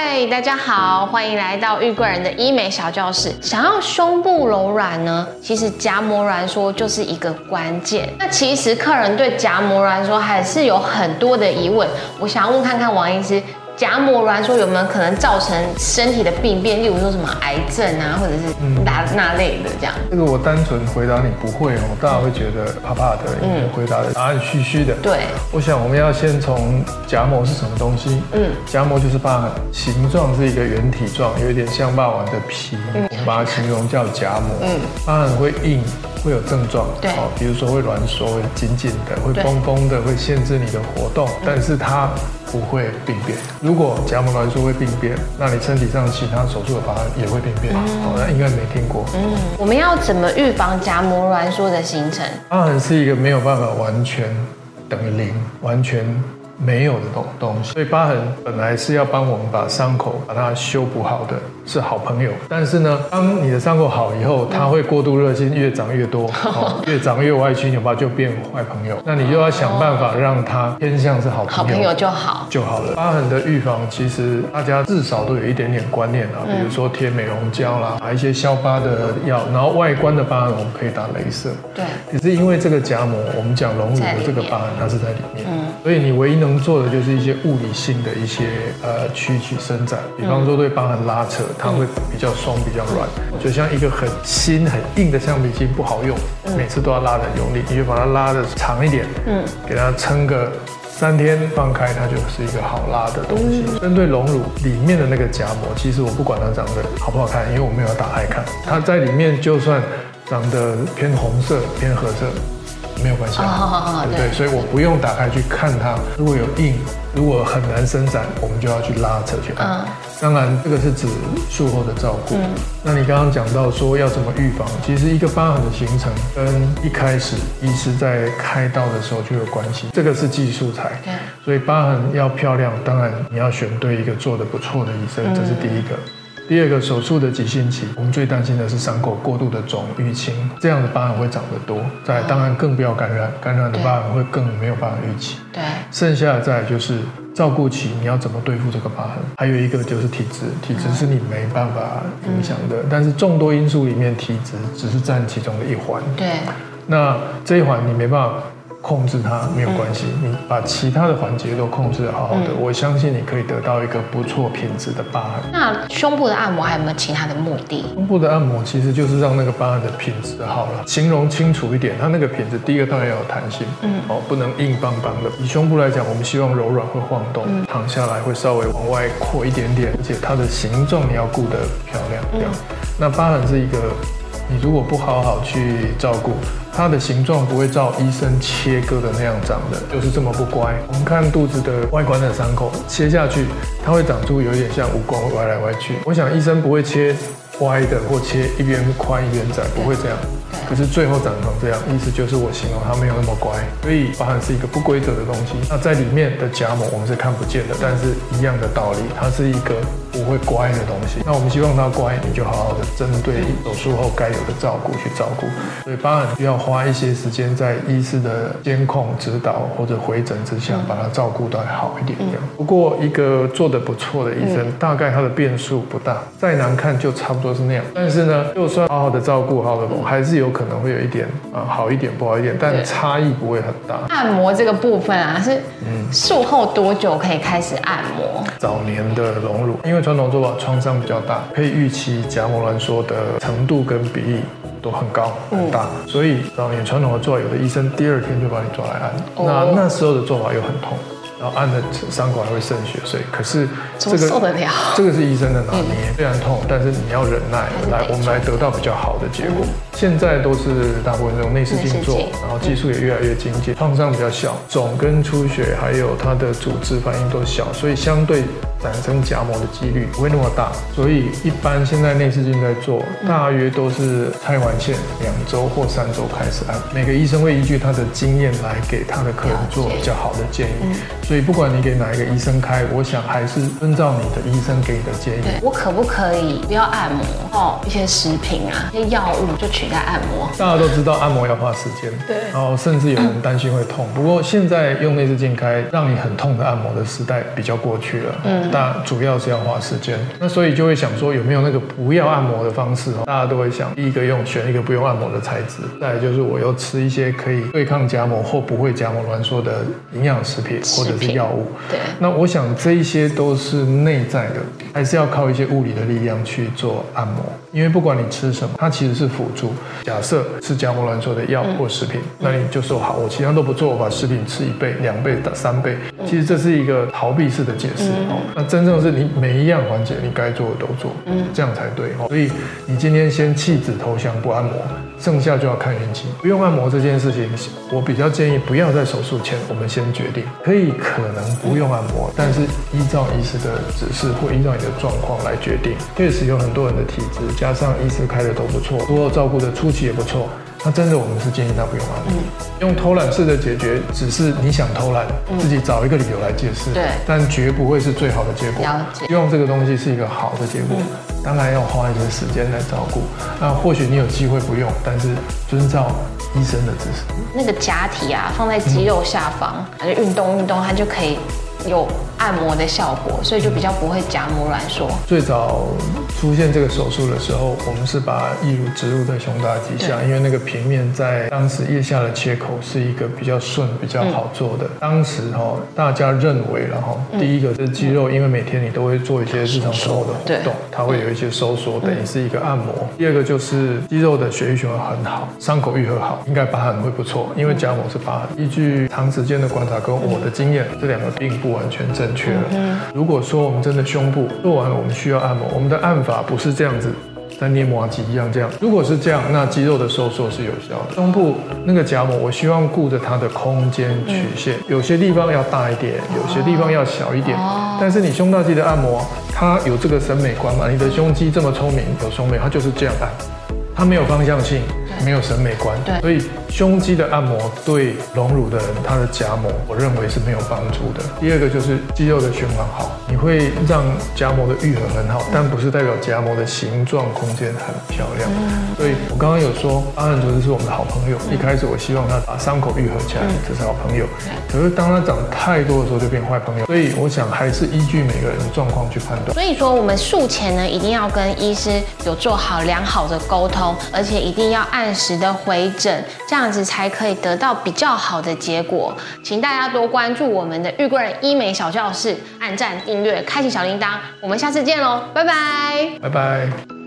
嗨，大家好，欢迎来到玉贵人的医美小教室。想要胸部柔软呢，其实夹膜挛缩就是一个关键。那其实客人对夹膜挛缩还是有很多的疑问，我想要问看看王医师。夹膜挛缩有没有可能造成身体的病变，例如说什么癌症啊，或者是那那类的这样？这个我单纯回答你不会哦，大家会觉得怕怕的，嗯，回答的答案虚虚的。对，我想我们要先从夹膜是什么东西？嗯，夹膜就是疤痕，形状是一个圆体状，有一点像霸王的皮，我们把它形容叫夹膜。嗯，疤痕会硬，会有症状，对，哦，比如说会挛缩，会紧紧的，会绷绷的，会限制你的活动，但是它。不会病变。如果夹膜挛缩会病变，那你身体上其他手术的疤痕也会病变。哦，那应该没听过。嗯，我们要怎么预防夹膜挛缩的形成？疤痕是一个没有办法完全等于零，完全。没有的东东西，所以疤痕本来是要帮我们把伤口把它修补好的，是好朋友。但是呢，当你的伤口好以后，它会过度热心，越长越多，越长越歪曲扭曲，就变坏朋友。那你就要想办法让它偏向是好朋友，好朋友就好就好了。疤痕的预防，其实大家至少都有一点点观念啊，比如说贴美容胶啦，打一些消疤的药，然后外观的疤痕我们可以打镭射。对，可是因为这个夹膜，我们讲隆乳的这个疤痕，它是在里面，所以你唯一能能做的就是一些物理性的一些呃曲曲伸展，比方说对疤痕拉扯，它会比较松比较软，就像一个很新很硬的橡皮筋不好用，每次都要拉的用力，你就把它拉的长一点，嗯，给它撑个三天放开，它就是一个好拉的东西。针对隆乳里面的那个夹膜，其实我不管它长得好不好看，因为我没有打开看，它在里面就算长得偏红色偏褐色。没有关系，对不对？所以我不用打开去看它。如果有硬，如果很难伸展，我们就要去拉扯去按。当然，这个是指术后的照顾。那你刚刚讲到说要怎么预防，其实一个疤痕的形成跟一开始医师在开刀的时候就有关系。这个是技术材，所以疤痕要漂亮，当然你要选对一个做的不错的医生，这是第一个。第二个手术的急性期，我们最担心的是伤口过度的肿淤青，这样的疤痕会长得多。再当然更不要感染，感染的疤痕会更没有办法预期。对，剩下再就是照顾期，你要怎么对付这个疤痕？还有一个就是体质，体质是你没办法影响的，但是众多因素里面，体质只是占其中的一环。对，那这一环你没办法。控制它没有关系，你把其他的环节都控制的好好的，我相信你可以得到一个不错品质的疤痕。那胸部的按摩还有没有其他的目的？胸部的按摩其实就是让那个疤痕的品质好了，形容清楚一点，它那个品质，第一个当然要有弹性，嗯，哦，不能硬邦邦的。以胸部来讲，我们希望柔软会晃动，躺下来会稍微往外扩一点点，而且它的形状你要顾得漂亮。这样，那疤痕是一个。你如果不好好去照顾，它的形状不会照医生切割的那样长的，就是这么不乖。我们看肚子的外观的伤口，切下去，它会长出有点像蜈蚣歪来歪去。我想医生不会切歪的，或切一边宽一边窄，不会这样。可是最后长成这样，意思就是我形容它没有那么乖，所以疤痕是一个不规则的东西。那在里面的夹膜我们是看不见的，但是一样的道理，它是一个不会乖的东西。那我们希望它乖，你就好好的针对手术后该有的照顾去照顾。所以当然需要花一些时间在医师的监控、指导或者回诊之下，把它照顾得好一点。不过一个做的不错的医生，大概他的变数不大，再难看就差不多是那样。但是呢，就算好好的照顾，好好的还是有。可能会有一点啊好一点不好一点，但差异不会很大。按摩这个部分啊，是术后多久可以开始按摩？早年的隆乳，因为传统做法创伤比较大，可以预期甲膜挛缩的程度跟比例都很高很大，所以导演传统的做法，有的医生第二天就把你抓来按，那那时候的做法又很痛。然后按的伤口还会渗血，所以可是这个受得了？这个是医生的拿捏，虽然痛，但是你要忍耐，来我们来得到比较好的结果。现在都是大部分用内视镜做，然后技术也越来越精进，创伤比较小，肿跟出血还有它的组织反应都小，所以相对产生夹膜的几率不会那么大。所以一般现在内视镜在做，大约都是拆完线两周或三周开始按。每个医生会依据他的经验来给他的客人做比较好的建议。所以不管你给哪一个医生开，我想还是遵照你的医生给你的建议。对我可不可以不要按摩哦？一些食品啊，一些药物就取代按摩。大家都知道按摩要花时间，对然后甚至有人担心会痛。不过现在用内视镜开让你很痛的按摩的时代比较过去了，嗯，但主要是要花时间。那所以就会想说有没有那个不要按摩的方式哦？大家都会想，第一个用选一个不用按摩的材质，再来就是我又吃一些可以对抗夹膜或不会夹膜挛缩的营养食品或者是药物。对，那我想这一些都是内在的，还是要靠一些物理的力量去做按摩。因为不管你吃什么，它其实是辅助。假设吃夹膜挛缩的药或食品，那你就说好，我其他都不做，我把食品吃一倍、两倍、三倍。其实这是一个逃避式的解释哦。那真正是你每一样环节你该做的都做，这样才对哦。所以你今天先弃子投降不按摩，剩下就要看运气。不用按摩这件事情，我比较建议不要在手术前我们先决定，可以可能不用按摩，但是依照医师的指示或依照你的状况来决定。确实有很多人的体质，加上医师开的都不错，所有照顾的初期也不错。那真的，我们是建议他不用按摩，用偷懒式的解决，只是你想偷懒，自己找一个理由来解释，对但绝不会是最好的结果。了解希望这个东西是一个好的结果，当然要花一些时间来照顾。那或许你有机会不用，但是遵照医生的指示。那个假体啊，放在肌肉下方，就运动运动，它就可以有按摩的效果，所以就比较不会夹膜挛缩。最早出现这个手术的时候，我们是把义乳植入在胸大肌下，因为那个平面在当时腋下的切口是一个比较顺、比较好做的。当时哈、大家认为然后、第一个是肌肉，因为每天你都会做一些日常生活的活动，它会有一些收缩，等于是一个按摩。第二个就是肌肉的血液循环很好，伤口愈合好，应该疤痕会不错，因为夹膜是疤痕。依据长时间的观察跟我的经验，这两个并不完全正确了。如果说我们真的胸部做完了，我们需要按摩，我们的按法不是这样子。在捏麻吉一样这样，如果是这样，那肌肉的收缩是有效的。胸部那个夹膜，我希望顾着它的空间曲线，有些地方要大一点，有些地方要小一点。但是你胸大肌的按摩，它有这个审美观嘛？你的胸肌这么聪明，有胸美，它就是这样按，它没有方向性，没有审美观。对所以胸肌的按摩对隆乳的人，他的夹膜，我认为是没有帮助的。第二个就是肌肉的循环好，你会让夹膜的愈合很好，但不是代表夹膜的形状空间很漂亮。所以我刚刚有说，阿汉竹子是我们的好朋友。一开始我希望他把伤口愈合起来，这是好朋友。可是当他长太多的时候，就变坏朋友。所以我想还是依据每个人的状况去判断。所以说，我们术前呢，一定要跟医师有做好良好的沟通，而且一定要按时的回诊，这样子才可以得到比较好的结果。请大家多关注我们的玉贵人医美小教室，按赞、订阅、开启小铃铛。我们下次见喽，拜拜。拜拜。